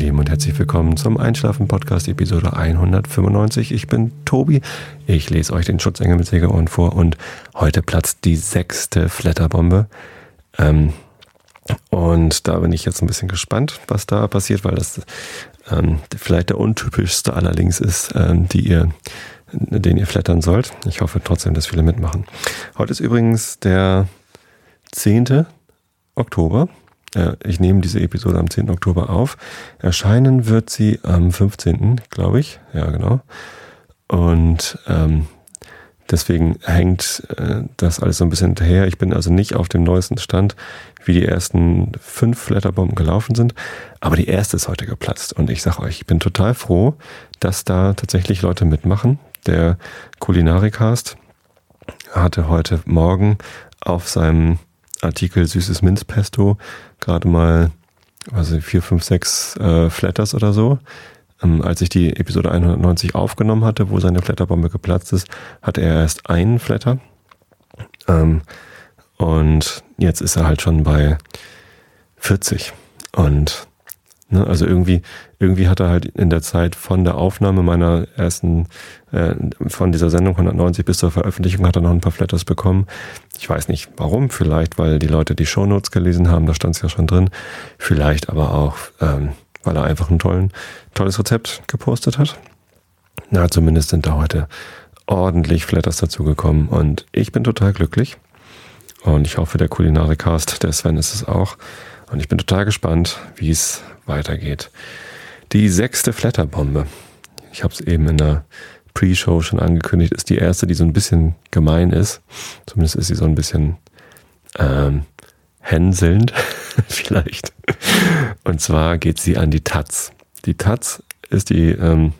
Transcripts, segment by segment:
Lieben, und herzlich willkommen zum Einschlafen-Podcast, Episode 195. Ich bin Tobi. Ich lese euch den Schutzengel mit Segelohren vor und heute platzt die sechste Flatterbombe. Ähm, und da bin ich jetzt ein bisschen gespannt, was da passiert, weil das ähm, vielleicht der untypischste aller Links ist, ähm, die ihr, den ihr flattern sollt. Ich hoffe trotzdem, dass viele mitmachen. Heute ist übrigens der 10. Oktober. Äh, ich nehme diese Episode am 10. Oktober auf. Erscheinen wird sie am 15., glaube ich. Ja, genau. Und ähm, deswegen hängt äh, das alles so ein bisschen hinterher. Ich bin also nicht auf dem neuesten Stand, wie die ersten fünf Flatterbomben gelaufen sind. Aber die erste ist heute geplatzt. Und ich sage euch, ich bin total froh, dass da tatsächlich Leute mitmachen. Der Kulinarikast hatte heute Morgen auf seinem Artikel Süßes Minzpesto gerade mal, ich, vier, fünf, sechs äh, Flatters oder so. Ähm, als ich die Episode 190 aufgenommen hatte, wo seine Flatterbombe geplatzt ist, hatte er erst einen Flatter. Ähm, und jetzt ist er halt schon bei 40. Und? Also irgendwie, irgendwie hat er halt in der Zeit von der Aufnahme meiner ersten, äh, von dieser Sendung 190 bis zur Veröffentlichung hat er noch ein paar Flatters bekommen. Ich weiß nicht warum, vielleicht weil die Leute die Shownotes gelesen haben, da stand es ja schon drin. Vielleicht aber auch, ähm, weil er einfach ein tollen, tolles Rezept gepostet hat. Na, zumindest sind da heute ordentlich Flatters dazugekommen und ich bin total glücklich. Und ich hoffe, der Kulinarikast, der Sven ist es auch. Und ich bin total gespannt, wie es weitergeht. Die sechste Flatterbombe. Ich habe es eben in der Pre-Show schon angekündigt, ist die erste, die so ein bisschen gemein ist. Zumindest ist sie so ein bisschen ähm, hänselnd, vielleicht. Und zwar geht sie an die Taz. Die Taz ist die ähm,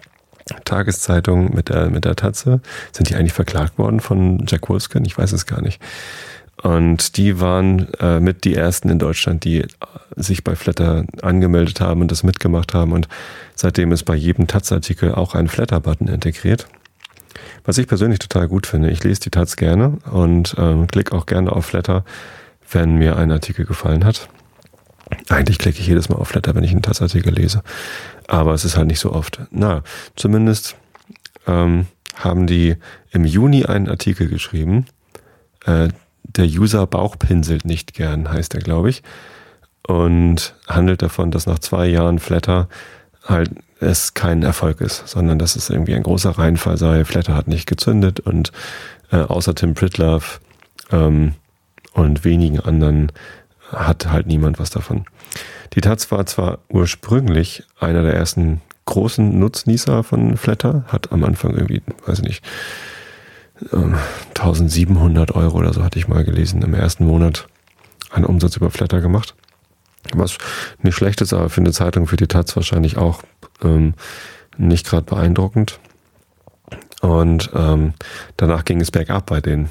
Tageszeitung mit der, mit der Tatze. Sind die eigentlich verklagt worden von Jack Wolfskin? Ich weiß es gar nicht. Und die waren äh, mit die ersten in Deutschland, die sich bei Flatter angemeldet haben und das mitgemacht haben. Und seitdem ist bei jedem Taz-Artikel auch ein Flatter-Button integriert. Was ich persönlich total gut finde. Ich lese die Taz gerne und ähm, klicke auch gerne auf Flatter, wenn mir ein Artikel gefallen hat. Eigentlich klicke ich jedes Mal auf Flatter, wenn ich einen Taz-Artikel lese. Aber es ist halt nicht so oft. Na, zumindest ähm, haben die im Juni einen Artikel geschrieben, äh, der User bauchpinselt nicht gern, heißt er, glaube ich. Und handelt davon, dass nach zwei Jahren Flatter halt es kein Erfolg ist, sondern dass es irgendwie ein großer Reinfall sei. Flatter hat nicht gezündet und äh, außer Tim Pritlove ähm, und wenigen anderen hat halt niemand was davon. Die Taz war zwar ursprünglich einer der ersten großen Nutznießer von Flatter, hat am Anfang irgendwie, weiß ich nicht, 1700 Euro oder so hatte ich mal gelesen im ersten Monat an Umsatz über Flatter gemacht. Was nicht schlecht ist, aber für eine Zeitung, für die Taz wahrscheinlich auch ähm, nicht gerade beeindruckend. Und ähm, danach ging es bergab bei denen.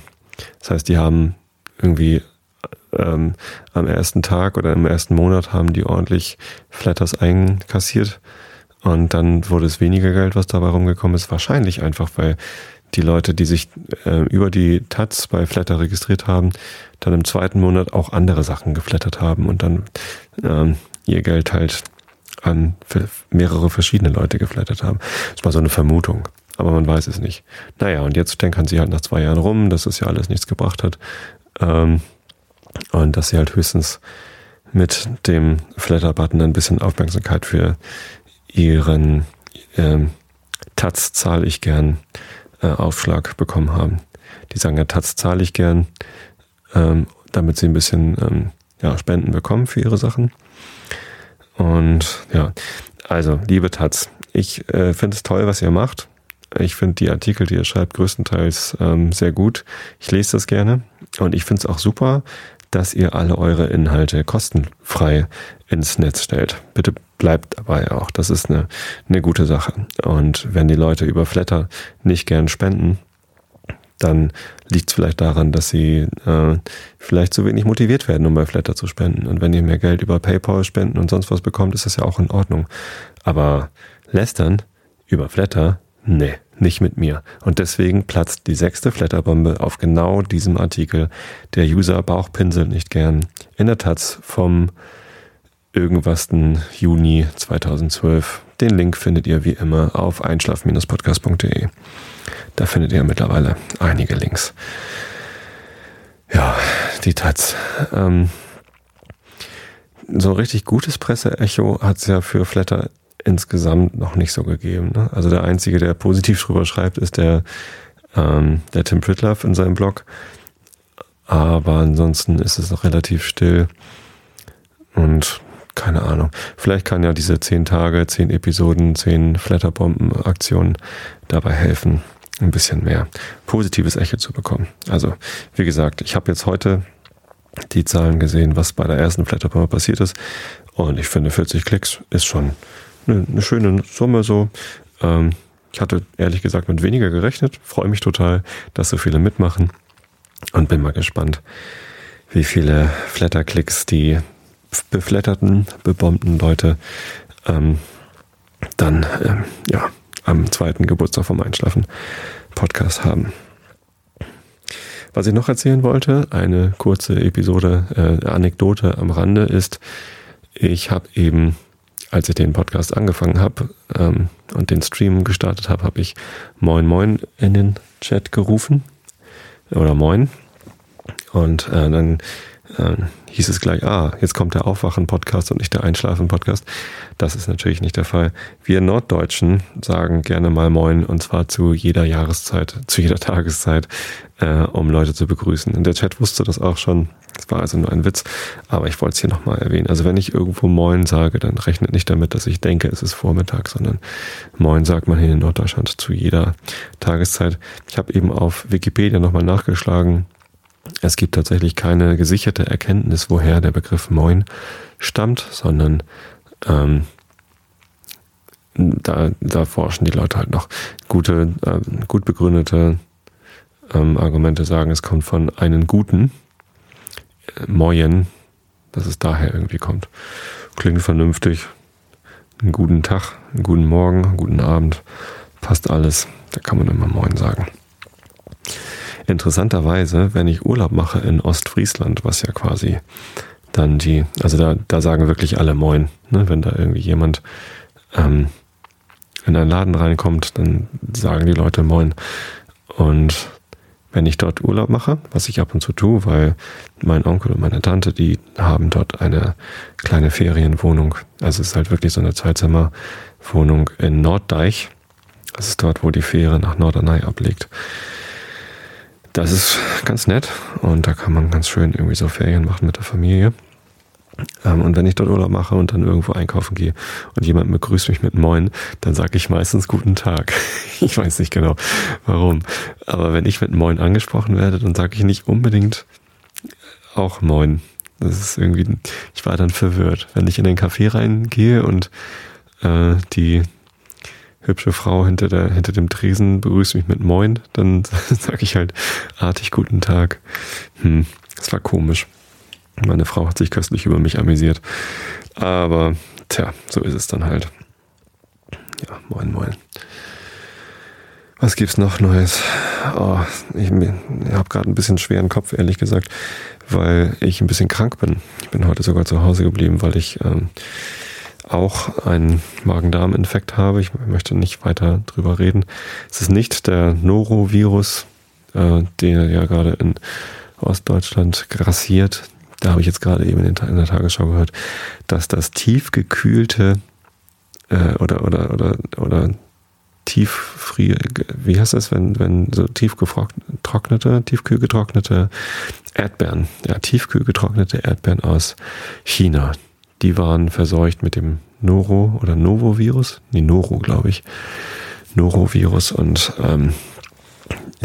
Das heißt, die haben irgendwie ähm, am ersten Tag oder im ersten Monat haben die ordentlich Flatters einkassiert. Und dann wurde es weniger Geld, was dabei rumgekommen ist. Wahrscheinlich einfach, weil die Leute, die sich äh, über die Taz bei Flatter registriert haben, dann im zweiten Monat auch andere Sachen geflattert haben und dann ähm, ihr Geld halt an mehrere verschiedene Leute geflattert haben. Das war so eine Vermutung, aber man weiß es nicht. Naja, und jetzt denken sie halt nach zwei Jahren rum, dass es ja alles nichts gebracht hat ähm, und dass sie halt höchstens mit dem Flatter-Button ein bisschen Aufmerksamkeit für ihren ähm, Taz zahle ich gern äh, Aufschlag bekommen haben. Die sagen, ja, Taz zahle ich gern, ähm, damit sie ein bisschen ähm, ja, Spenden bekommen für ihre Sachen. Und ja, also, liebe Taz, ich äh, finde es toll, was ihr macht. Ich finde die Artikel, die ihr schreibt, größtenteils ähm, sehr gut. Ich lese das gerne. Und ich finde es auch super, dass ihr alle eure Inhalte kostenfrei ins Netz stellt. Bitte bleibt dabei auch. Das ist eine, eine gute Sache. Und wenn die Leute über Flatter nicht gern spenden, dann liegt es vielleicht daran, dass sie äh, vielleicht zu wenig motiviert werden, um bei Flatter zu spenden. Und wenn ihr mehr Geld über PayPal spenden und sonst was bekommt, ist das ja auch in Ordnung. Aber lästern über Flatter, nee nicht mit mir. Und deswegen platzt die sechste Flatterbombe auf genau diesem Artikel. Der User Bauchpinsel nicht gern in der Taz vom irgendwas Juni 2012. Den Link findet ihr wie immer auf einschlaf-podcast.de. Da findet ihr mittlerweile einige Links. Ja, die Taz. Ähm, so ein richtig gutes Presseecho hat es ja für Flatter insgesamt noch nicht so gegeben. Ne? Also der Einzige, der positiv drüber schreibt, ist der, ähm, der Tim Pritloff in seinem Blog. Aber ansonsten ist es noch relativ still. Und keine Ahnung. Vielleicht kann ja diese zehn Tage, zehn Episoden, zehn Flatterbomben-Aktionen dabei helfen, ein bisschen mehr positives Echo zu bekommen. Also, wie gesagt, ich habe jetzt heute die Zahlen gesehen, was bei der ersten Flatterbombe passiert ist. Und ich finde, 40 Klicks ist schon eine, eine schöne Summe so. Ähm, ich hatte ehrlich gesagt mit weniger gerechnet. Freue mich total, dass so viele mitmachen. Und bin mal gespannt, wie viele Flatterklicks die beflatterten, bebombten Leute ähm, dann ähm, ja, am zweiten Geburtstag vom Einschlafen Podcast haben. Was ich noch erzählen wollte, eine kurze Episode, äh, Anekdote am Rande ist, ich habe eben, als ich den Podcast angefangen habe ähm, und den Stream gestartet habe, habe ich Moin Moin in den Chat gerufen. Oder Moin. Und äh, dann äh, hieß es gleich, ah, jetzt kommt der Aufwachen-Podcast und nicht der Einschlafen-Podcast. Das ist natürlich nicht der Fall. Wir Norddeutschen sagen gerne mal Moin und zwar zu jeder Jahreszeit, zu jeder Tageszeit, äh, um Leute zu begrüßen. Und der Chat wusste das auch schon. Das war also nur ein Witz, aber ich wollte es hier nochmal erwähnen. Also wenn ich irgendwo Moin sage, dann rechnet nicht damit, dass ich denke, es ist Vormittag, sondern Moin sagt man hier in Norddeutschland zu jeder Tageszeit. Ich habe eben auf Wikipedia nochmal nachgeschlagen es gibt tatsächlich keine gesicherte Erkenntnis, woher der Begriff Moin stammt, sondern ähm, da, da forschen die Leute halt noch. Gute, äh, gut begründete ähm, Argumente sagen, es kommt von einem guten äh, Moyen, dass es daher irgendwie kommt. Klingt vernünftig. Einen guten Tag, einen guten Morgen, einen guten Abend, passt alles. Da kann man immer Moin sagen. Interessanterweise, wenn ich Urlaub mache in Ostfriesland, was ja quasi dann die, also da, da sagen wirklich alle Moin, ne? wenn da irgendwie jemand ähm, in einen Laden reinkommt, dann sagen die Leute Moin. Und wenn ich dort Urlaub mache, was ich ab und zu tue, weil mein Onkel und meine Tante, die haben dort eine kleine Ferienwohnung. Also es ist halt wirklich so eine Zweizimmerwohnung in Norddeich. Das ist dort, wo die Fähre nach Norderney ablegt. Das ist ganz nett und da kann man ganz schön irgendwie so Ferien machen mit der Familie. Ähm, und wenn ich dort Urlaub mache und dann irgendwo einkaufen gehe und jemand begrüßt mich mit Moin, dann sage ich meistens guten Tag. Ich weiß nicht genau warum. Aber wenn ich mit Moin angesprochen werde, dann sage ich nicht unbedingt auch Moin. Das ist irgendwie, ich war dann verwirrt. Wenn ich in den Café reingehe und äh, die hübsche Frau hinter, der, hinter dem Tresen begrüßt mich mit Moin, dann sage ich halt artig guten Tag. Hm, das war komisch. Meine Frau hat sich köstlich über mich amüsiert. Aber, tja, so ist es dann halt. Ja, moin, moin. Was gibt's noch Neues? Oh, ich, ich habe gerade ein bisschen schweren Kopf, ehrlich gesagt, weil ich ein bisschen krank bin. Ich bin heute sogar zu Hause geblieben, weil ich ähm, auch einen Magen-Darm-Infekt habe. Ich möchte nicht weiter drüber reden. Es ist nicht der Norovirus, äh, der ja gerade in Ostdeutschland grassiert. Da habe ich jetzt gerade eben in, der Tagesschau gehört, dass das tiefgekühlte äh, oder oder oder oder tieffrier, wie heißt das, wenn, wenn so tiefgetrocknete, tiefkühl getrocknete Erdbeeren, ja, tiefkühl getrocknete Erdbeeren aus China, die waren verseucht mit dem Noro oder Novovirus. Nee, Noro, glaube ich. Norovirus und ähm,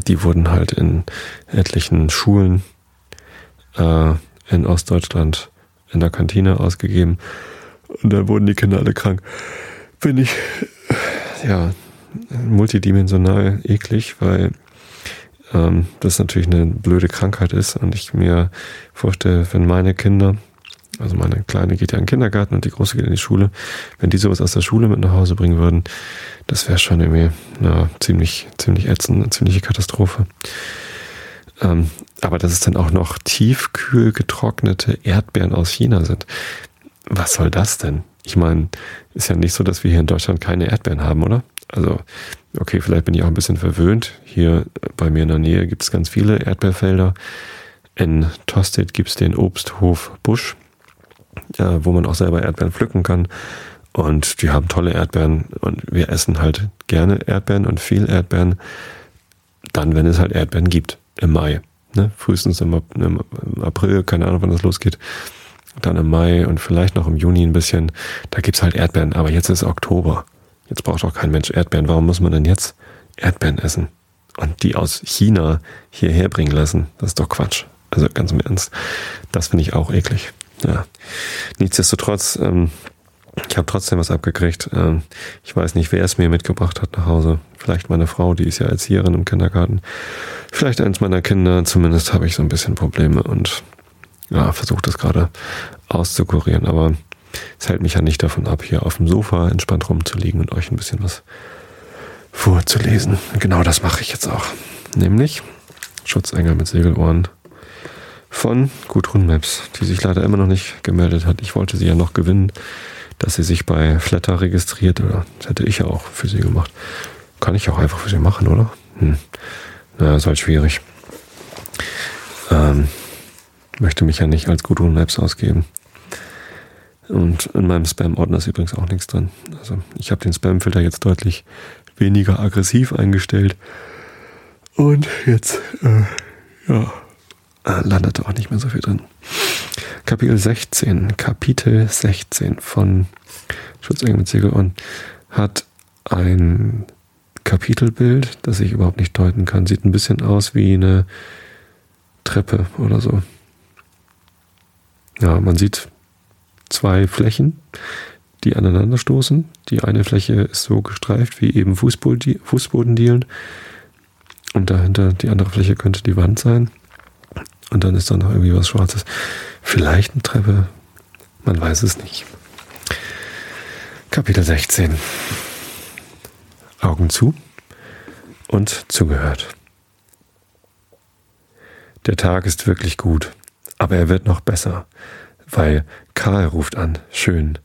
die wurden halt in etlichen Schulen äh, in Ostdeutschland in der Kantine ausgegeben und dann wurden die Kinder alle krank. Finde ich ja multidimensional eklig, weil ähm, das natürlich eine blöde Krankheit ist und ich mir vorstelle, wenn meine Kinder also meine Kleine geht ja in den Kindergarten und die Große geht in die Schule. Wenn die sowas aus der Schule mit nach Hause bringen würden, das wäre schon irgendwie na, ziemlich, ziemlich ätzend, eine ziemliche Katastrophe. Ähm, aber dass es dann auch noch tiefkühl getrocknete Erdbeeren aus China sind. was soll das denn? Ich meine, ist ja nicht so, dass wir hier in Deutschland keine Erdbeeren haben, oder? Also, okay, vielleicht bin ich auch ein bisschen verwöhnt. Hier bei mir in der Nähe gibt es ganz viele Erdbeerfelder. In Tostedt gibt es den Obsthof Busch, ja, wo man auch selber Erdbeeren pflücken kann. Und die haben tolle Erdbeeren und wir essen halt gerne Erdbeeren und viel Erdbeeren. Dann, wenn es halt Erdbeeren gibt, im Mai. Ne? Frühestens im, im April, keine Ahnung, wann das losgeht. Dann im Mai und vielleicht noch im Juni ein bisschen. Da gibt's halt Erdbeeren. Aber jetzt ist Oktober. Jetzt braucht auch kein Mensch Erdbeeren. Warum muss man denn jetzt Erdbeeren essen? Und die aus China hierher bringen lassen? Das ist doch Quatsch. Also ganz im Ernst. Das finde ich auch eklig. Ja. Nichtsdestotrotz, ähm, ich habe trotzdem was abgekriegt. Ähm, ich weiß nicht, wer es mir mitgebracht hat nach Hause. Vielleicht meine Frau, die ist ja Erzieherin im Kindergarten. Vielleicht eins meiner Kinder. Zumindest habe ich so ein bisschen Probleme und ja, versuche das gerade auszukurieren. Aber es hält mich ja nicht davon ab, hier auf dem Sofa entspannt rumzuliegen und euch ein bisschen was vorzulesen. Genau das mache ich jetzt auch. Nämlich Schutzengel mit Segelohren von Gudrun Maps, die sich leider immer noch nicht gemeldet hat. Ich wollte sie ja noch gewinnen, dass sie sich bei Flatter registriert. Das hätte ich ja auch für sie gemacht. Kann ich auch einfach für sie machen, oder? Hm. Naja, ist halt schwierig. Ähm, möchte mich ja nicht als Gudrun Maps ausgeben. Und in meinem Spam-Ordner ist übrigens auch nichts drin. Also ich habe den Spam-Filter jetzt deutlich weniger aggressiv eingestellt. Und jetzt, äh, ja, landete auch nicht mehr so viel drin. Kapitel 16, Kapitel 16 von Schutzengel mit Segel und hat ein Kapitelbild, das ich überhaupt nicht deuten kann. Sieht ein bisschen aus wie eine Treppe oder so. Ja, man sieht zwei Flächen, die aneinander stoßen. Die eine Fläche ist so gestreift wie eben Fußbodendielen. Und dahinter die andere Fläche könnte die Wand sein. Und dann ist da noch irgendwie was Schwarzes. Vielleicht eine Treppe. Man weiß es nicht. Kapitel 16. Augen zu und zugehört. Der Tag ist wirklich gut, aber er wird noch besser, weil Karl ruft an. Schön.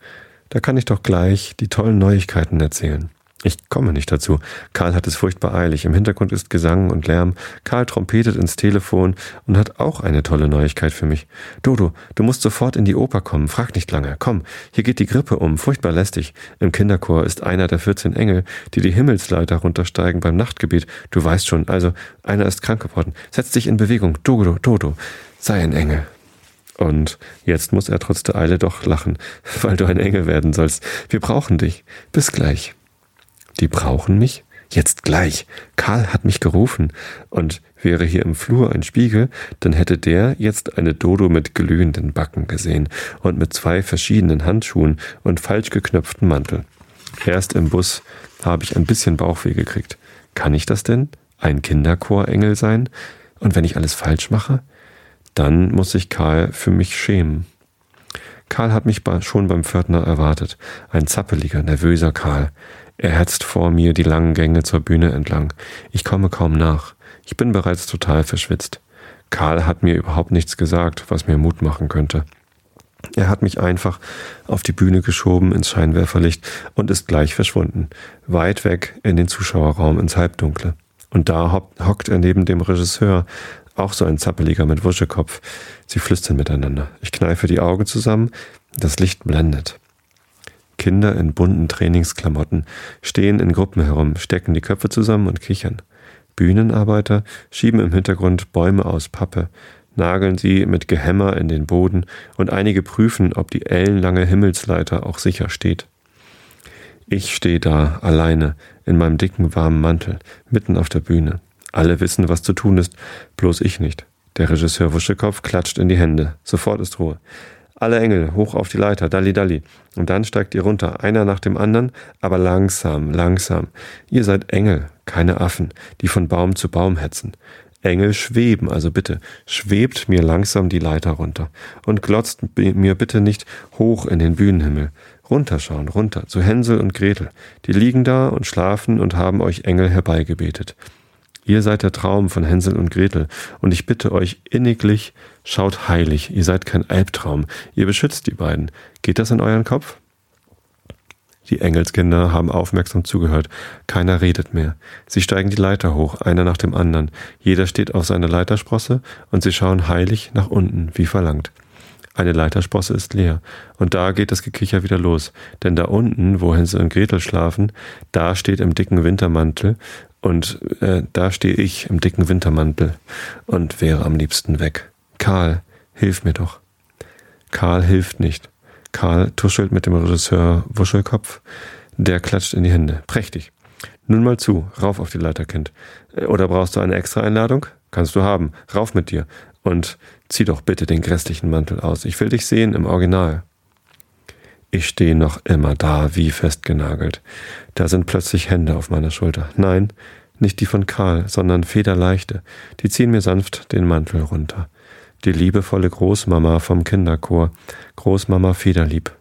Da kann ich doch gleich die tollen Neuigkeiten erzählen. Ich komme nicht dazu. Karl hat es furchtbar eilig. Im Hintergrund ist Gesang und Lärm. Karl trompetet ins Telefon und hat auch eine tolle Neuigkeit für mich. Dodo, du musst sofort in die Oper kommen. Frag nicht lange. Komm, hier geht die Grippe um. Furchtbar lästig. Im Kinderchor ist einer der 14 Engel, die die Himmelsleiter runtersteigen beim Nachtgebet. Du weißt schon, also einer ist krank geworden. Setz dich in Bewegung. Dodo, Dodo, sei ein Engel. Und jetzt muss er trotz der Eile doch lachen, weil du ein Engel werden sollst. Wir brauchen dich. Bis gleich. Die brauchen mich? Jetzt gleich. Karl hat mich gerufen. Und wäre hier im Flur ein Spiegel, dann hätte der jetzt eine Dodo mit glühenden Backen gesehen und mit zwei verschiedenen Handschuhen und falsch geknöpften Mantel. Erst im Bus habe ich ein bisschen Bauchweh gekriegt. Kann ich das denn? Ein Kinderchorengel sein? Und wenn ich alles falsch mache? Dann muss sich Karl für mich schämen. Karl hat mich schon beim Pförtner erwartet. Ein zappeliger, nervöser Karl. Er hetzt vor mir die langen Gänge zur Bühne entlang. Ich komme kaum nach. Ich bin bereits total verschwitzt. Karl hat mir überhaupt nichts gesagt, was mir Mut machen könnte. Er hat mich einfach auf die Bühne geschoben ins Scheinwerferlicht und ist gleich verschwunden, weit weg in den Zuschauerraum ins Halbdunkle. Und da hockt er neben dem Regisseur, auch so ein Zappeliger mit Wuschekopf. Sie flüstern miteinander. Ich kneife die Augen zusammen, das Licht blendet. Kinder in bunten Trainingsklamotten stehen in Gruppen herum, stecken die Köpfe zusammen und kichern. Bühnenarbeiter schieben im Hintergrund Bäume aus Pappe, nageln sie mit Gehämmer in den Boden und einige prüfen, ob die ellenlange Himmelsleiter auch sicher steht. Ich stehe da, alleine, in meinem dicken, warmen Mantel, mitten auf der Bühne. Alle wissen, was zu tun ist, bloß ich nicht. Der Regisseur Wuschekopf klatscht in die Hände. Sofort ist Ruhe. Alle Engel hoch auf die Leiter, dalli dalli. Und dann steigt ihr runter, einer nach dem anderen, aber langsam, langsam. Ihr seid Engel, keine Affen, die von Baum zu Baum hetzen. Engel schweben, also bitte, schwebt mir langsam die Leiter runter und glotzt mir bitte nicht hoch in den Bühnenhimmel. Runterschauen, runter, zu Hänsel und Gretel. Die liegen da und schlafen und haben euch Engel herbeigebetet. Ihr seid der Traum von Hänsel und Gretel, und ich bitte euch inniglich, schaut heilig, ihr seid kein Albtraum, ihr beschützt die beiden. Geht das in euren Kopf? Die Engelskinder haben aufmerksam zugehört. Keiner redet mehr. Sie steigen die Leiter hoch, einer nach dem anderen. Jeder steht auf seiner Leitersprosse und sie schauen heilig nach unten, wie verlangt. Eine Leitersprosse ist leer. Und da geht das Gekicher wieder los. Denn da unten, wo Hänsel und Gretel schlafen, da steht im dicken Wintermantel und äh, da stehe ich im dicken Wintermantel und wäre am liebsten weg. Karl, hilf mir doch. Karl hilft nicht. Karl tuschelt mit dem Regisseur Wuschelkopf. Der klatscht in die Hände. Prächtig. Nun mal zu, rauf auf die Leiter, Kind. Äh, oder brauchst du eine extra Einladung? Kannst du haben. Rauf mit dir. Und zieh doch bitte den grässlichen Mantel aus. Ich will dich sehen im Original. Ich stehe noch immer da, wie festgenagelt. Da sind plötzlich Hände auf meiner Schulter. Nein, nicht die von Karl, sondern federleichte. Die ziehen mir sanft den Mantel runter die liebevolle Großmama vom Kinderchor, Großmama Federlieb.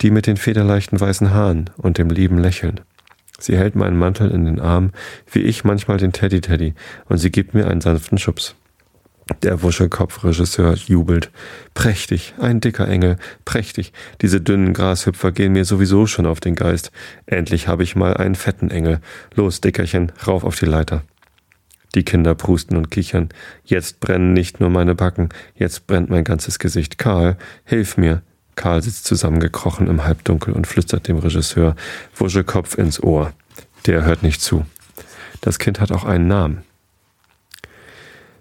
Die mit den federleichten weißen Haaren und dem lieben Lächeln. Sie hält meinen Mantel in den Arm, wie ich manchmal den Teddy Teddy, und sie gibt mir einen sanften Schubs. Der Wuschelkopfregisseur jubelt. Prächtig, ein dicker Engel, prächtig. Diese dünnen Grashüpfer gehen mir sowieso schon auf den Geist. Endlich habe ich mal einen fetten Engel. Los, Dickerchen, rauf auf die Leiter. Die Kinder prusten und kichern. Jetzt brennen nicht nur meine Backen, jetzt brennt mein ganzes Gesicht. Karl, hilf mir. Karl sitzt zusammengekrochen im Halbdunkel und flüstert dem Regisseur Wuschelkopf ins Ohr. Der hört nicht zu. Das Kind hat auch einen Namen.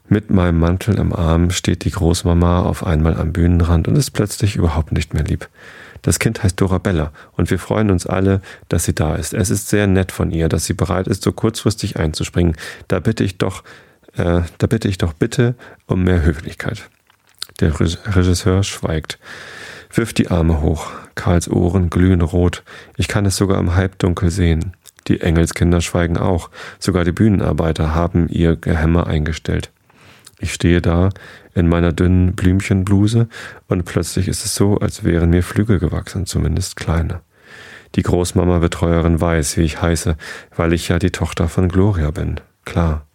Mit meinem Mantel im Arm steht die Großmama auf einmal am Bühnenrand und ist plötzlich überhaupt nicht mehr lieb. Das Kind heißt Dorabella und wir freuen uns alle, dass sie da ist. Es ist sehr nett von ihr, dass sie bereit ist, so kurzfristig einzuspringen. Da bitte ich doch, äh, da bitte ich doch bitte um mehr Höflichkeit. Der Regisseur schweigt, wirft die Arme hoch. Karls Ohren glühen rot. Ich kann es sogar im Halbdunkel sehen. Die Engelskinder schweigen auch. Sogar die Bühnenarbeiter haben ihr Gehämmer eingestellt. Ich stehe da in meiner dünnen Blümchenbluse und plötzlich ist es so, als wären mir Flügel gewachsen, zumindest kleine. Die Großmama-Betreuerin weiß, wie ich heiße, weil ich ja die Tochter von Gloria bin. Klar.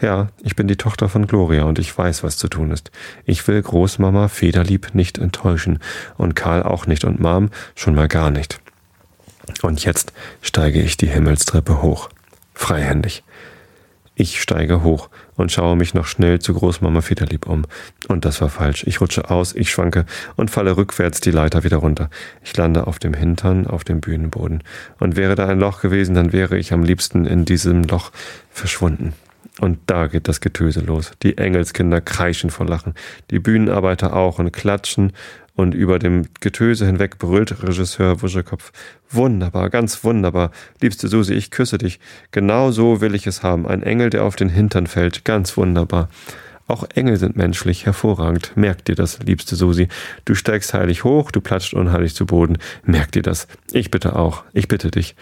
Ja, ich bin die Tochter von Gloria und ich weiß, was zu tun ist. Ich will Großmama Federlieb nicht enttäuschen und Karl auch nicht und Mom schon mal gar nicht. Und jetzt steige ich die Himmelstreppe hoch. Freihändig. Ich steige hoch und schaue mich noch schnell zu Großmama Federlieb um. Und das war falsch. Ich rutsche aus, ich schwanke und falle rückwärts die Leiter wieder runter. Ich lande auf dem Hintern, auf dem Bühnenboden. Und wäre da ein Loch gewesen, dann wäre ich am liebsten in diesem Loch verschwunden. Und da geht das Getöse los. Die Engelskinder kreischen vor Lachen, die Bühnenarbeiter auch und klatschen und über dem Getöse hinweg brüllt Regisseur Wuschekopf. Wunderbar, ganz wunderbar. Liebste Susi, ich küsse dich. Genau so will ich es haben. Ein Engel, der auf den Hintern fällt. Ganz wunderbar. Auch Engel sind menschlich, hervorragend. Merk dir das, liebste Susi. Du steigst heilig hoch, du platscht unheilig zu Boden. Merk dir das. Ich bitte auch. Ich bitte dich.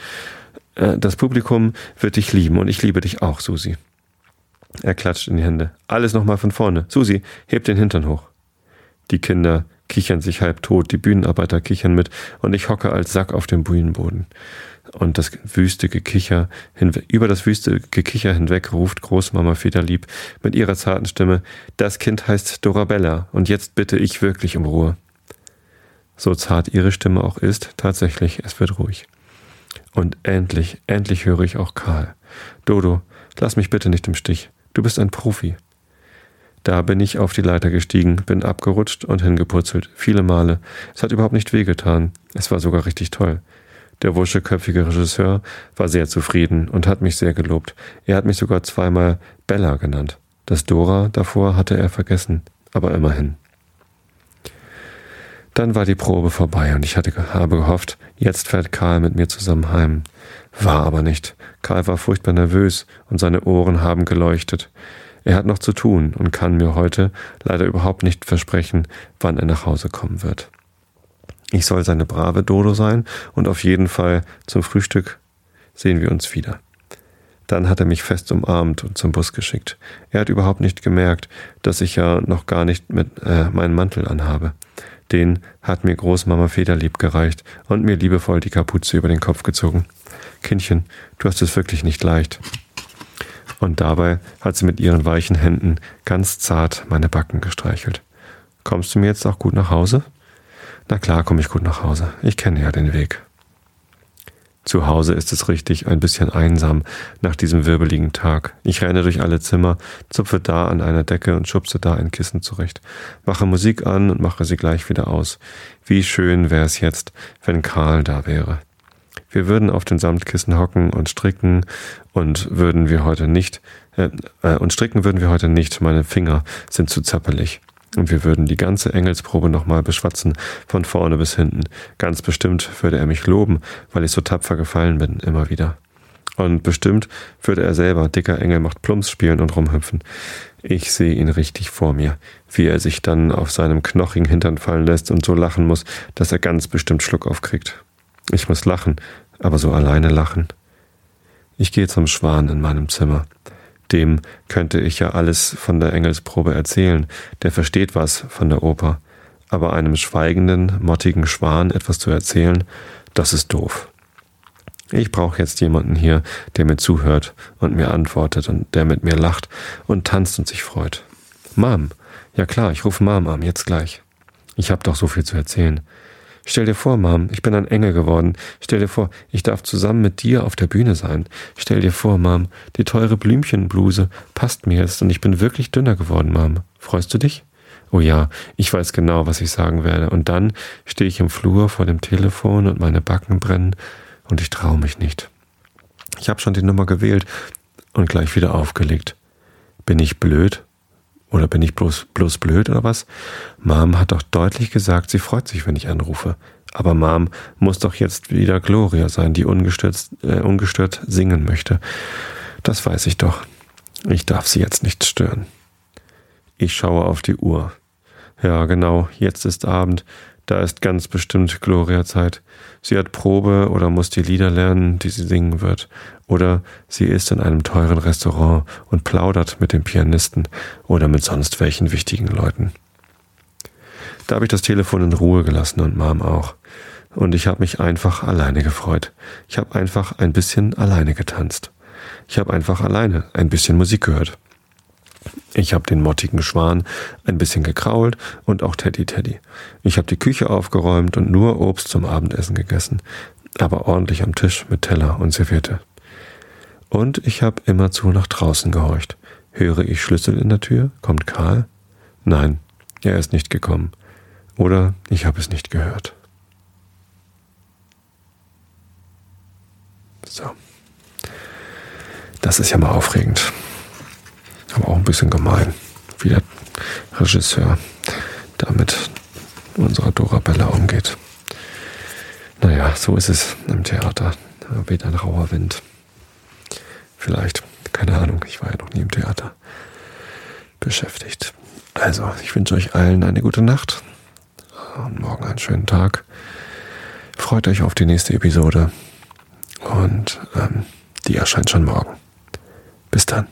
Äh, das Publikum wird dich lieben und ich liebe dich auch, Susi. Er klatscht in die Hände. Alles nochmal von vorne. Susi, heb den Hintern hoch. Die Kinder kichern sich halb tot, die Bühnenarbeiter kichern mit und ich hocke als Sack auf dem Bühnenboden. Und das wüste Gekicher, über das wüste Gekicher hinweg ruft Großmama Federlieb mit ihrer zarten Stimme, das Kind heißt Dorabella und jetzt bitte ich wirklich um Ruhe. So zart ihre Stimme auch ist, tatsächlich, es wird ruhig. Und endlich, endlich höre ich auch Karl. Dodo, lass mich bitte nicht im Stich. Du bist ein Profi. Da bin ich auf die Leiter gestiegen, bin abgerutscht und hingepurzelt. Viele Male. Es hat überhaupt nicht wehgetan. Es war sogar richtig toll. Der wuscheköpfige Regisseur war sehr zufrieden und hat mich sehr gelobt. Er hat mich sogar zweimal Bella genannt. Das Dora davor hatte er vergessen, aber immerhin. Dann war die Probe vorbei und ich hatte, habe gehofft, jetzt fährt Karl mit mir zusammen heim. War aber nicht. Karl war furchtbar nervös und seine Ohren haben geleuchtet. Er hat noch zu tun und kann mir heute leider überhaupt nicht versprechen, wann er nach Hause kommen wird. Ich soll seine brave Dodo sein und auf jeden Fall zum Frühstück sehen wir uns wieder. Dann hat er mich fest umarmt und zum Bus geschickt. Er hat überhaupt nicht gemerkt, dass ich ja noch gar nicht mit äh, meinen Mantel anhabe. Den hat mir Großmama Federlieb gereicht und mir liebevoll die Kapuze über den Kopf gezogen. Kindchen, du hast es wirklich nicht leicht. Und dabei hat sie mit ihren weichen Händen ganz zart meine Backen gestreichelt. Kommst du mir jetzt auch gut nach Hause? Na klar, komme ich gut nach Hause. Ich kenne ja den Weg. Zu Hause ist es richtig ein bisschen einsam nach diesem wirbeligen Tag. Ich renne durch alle Zimmer, zupfe da an einer Decke und schubse da ein Kissen zurecht, mache Musik an und mache sie gleich wieder aus. Wie schön wäre es jetzt, wenn Karl da wäre. Wir würden auf den Samtkissen hocken und stricken und würden wir heute nicht, äh, äh, und stricken würden wir heute nicht, meine Finger sind zu zappelig. Und wir würden die ganze Engelsprobe nochmal beschwatzen, von vorne bis hinten. Ganz bestimmt würde er mich loben, weil ich so tapfer gefallen bin, immer wieder. Und bestimmt würde er selber dicker Engel macht Plumps spielen und rumhüpfen. Ich sehe ihn richtig vor mir, wie er sich dann auf seinem knochigen Hintern fallen lässt und so lachen muss, dass er ganz bestimmt Schluck aufkriegt. Ich muss lachen, aber so alleine lachen. Ich gehe zum Schwan in meinem Zimmer. Dem könnte ich ja alles von der Engelsprobe erzählen, der versteht was von der Oper. Aber einem schweigenden, mottigen Schwan etwas zu erzählen, das ist doof. Ich brauche jetzt jemanden hier, der mir zuhört und mir antwortet und der mit mir lacht und tanzt und sich freut. Mom. Ja klar, ich rufe Mom an, jetzt gleich. Ich hab doch so viel zu erzählen. Stell dir vor, Mom, ich bin ein Engel geworden. Stell dir vor, ich darf zusammen mit dir auf der Bühne sein. Stell dir vor, Mom, die teure Blümchenbluse passt mir jetzt und ich bin wirklich dünner geworden, Mom. Freust du dich? Oh ja, ich weiß genau, was ich sagen werde. Und dann stehe ich im Flur vor dem Telefon und meine Backen brennen und ich traue mich nicht. Ich habe schon die Nummer gewählt und gleich wieder aufgelegt. Bin ich blöd? Oder bin ich bloß, bloß blöd oder was? Mom hat doch deutlich gesagt, sie freut sich, wenn ich anrufe. Aber Mom muss doch jetzt wieder Gloria sein, die ungestört, äh, ungestört singen möchte. Das weiß ich doch. Ich darf sie jetzt nicht stören. Ich schaue auf die Uhr. Ja, genau, jetzt ist Abend. Da ist ganz bestimmt Gloria-Zeit. Sie hat Probe oder muss die Lieder lernen, die sie singen wird. Oder sie ist in einem teuren Restaurant und plaudert mit dem Pianisten oder mit sonst welchen wichtigen Leuten. Da habe ich das Telefon in Ruhe gelassen und Mom auch. Und ich habe mich einfach alleine gefreut. Ich habe einfach ein bisschen alleine getanzt. Ich habe einfach alleine ein bisschen Musik gehört. Ich habe den mottigen Schwan ein bisschen gekrault und auch Teddy Teddy. Ich habe die Küche aufgeräumt und nur Obst zum Abendessen gegessen, aber ordentlich am Tisch mit Teller und Serviette. Und ich habe immerzu nach draußen gehorcht. Höre ich Schlüssel in der Tür? Kommt Karl? Nein, er ist nicht gekommen. Oder ich habe es nicht gehört. So. Das ist ja mal aufregend aber auch ein bisschen gemein, wie der Regisseur damit unserer Dora Bella umgeht. Naja, so ist es im Theater. Da weht ein rauer Wind. Vielleicht, keine Ahnung, ich war ja noch nie im Theater beschäftigt. Also, ich wünsche euch allen eine gute Nacht und morgen einen schönen Tag. Freut euch auf die nächste Episode und ähm, die erscheint schon morgen. Bis dann.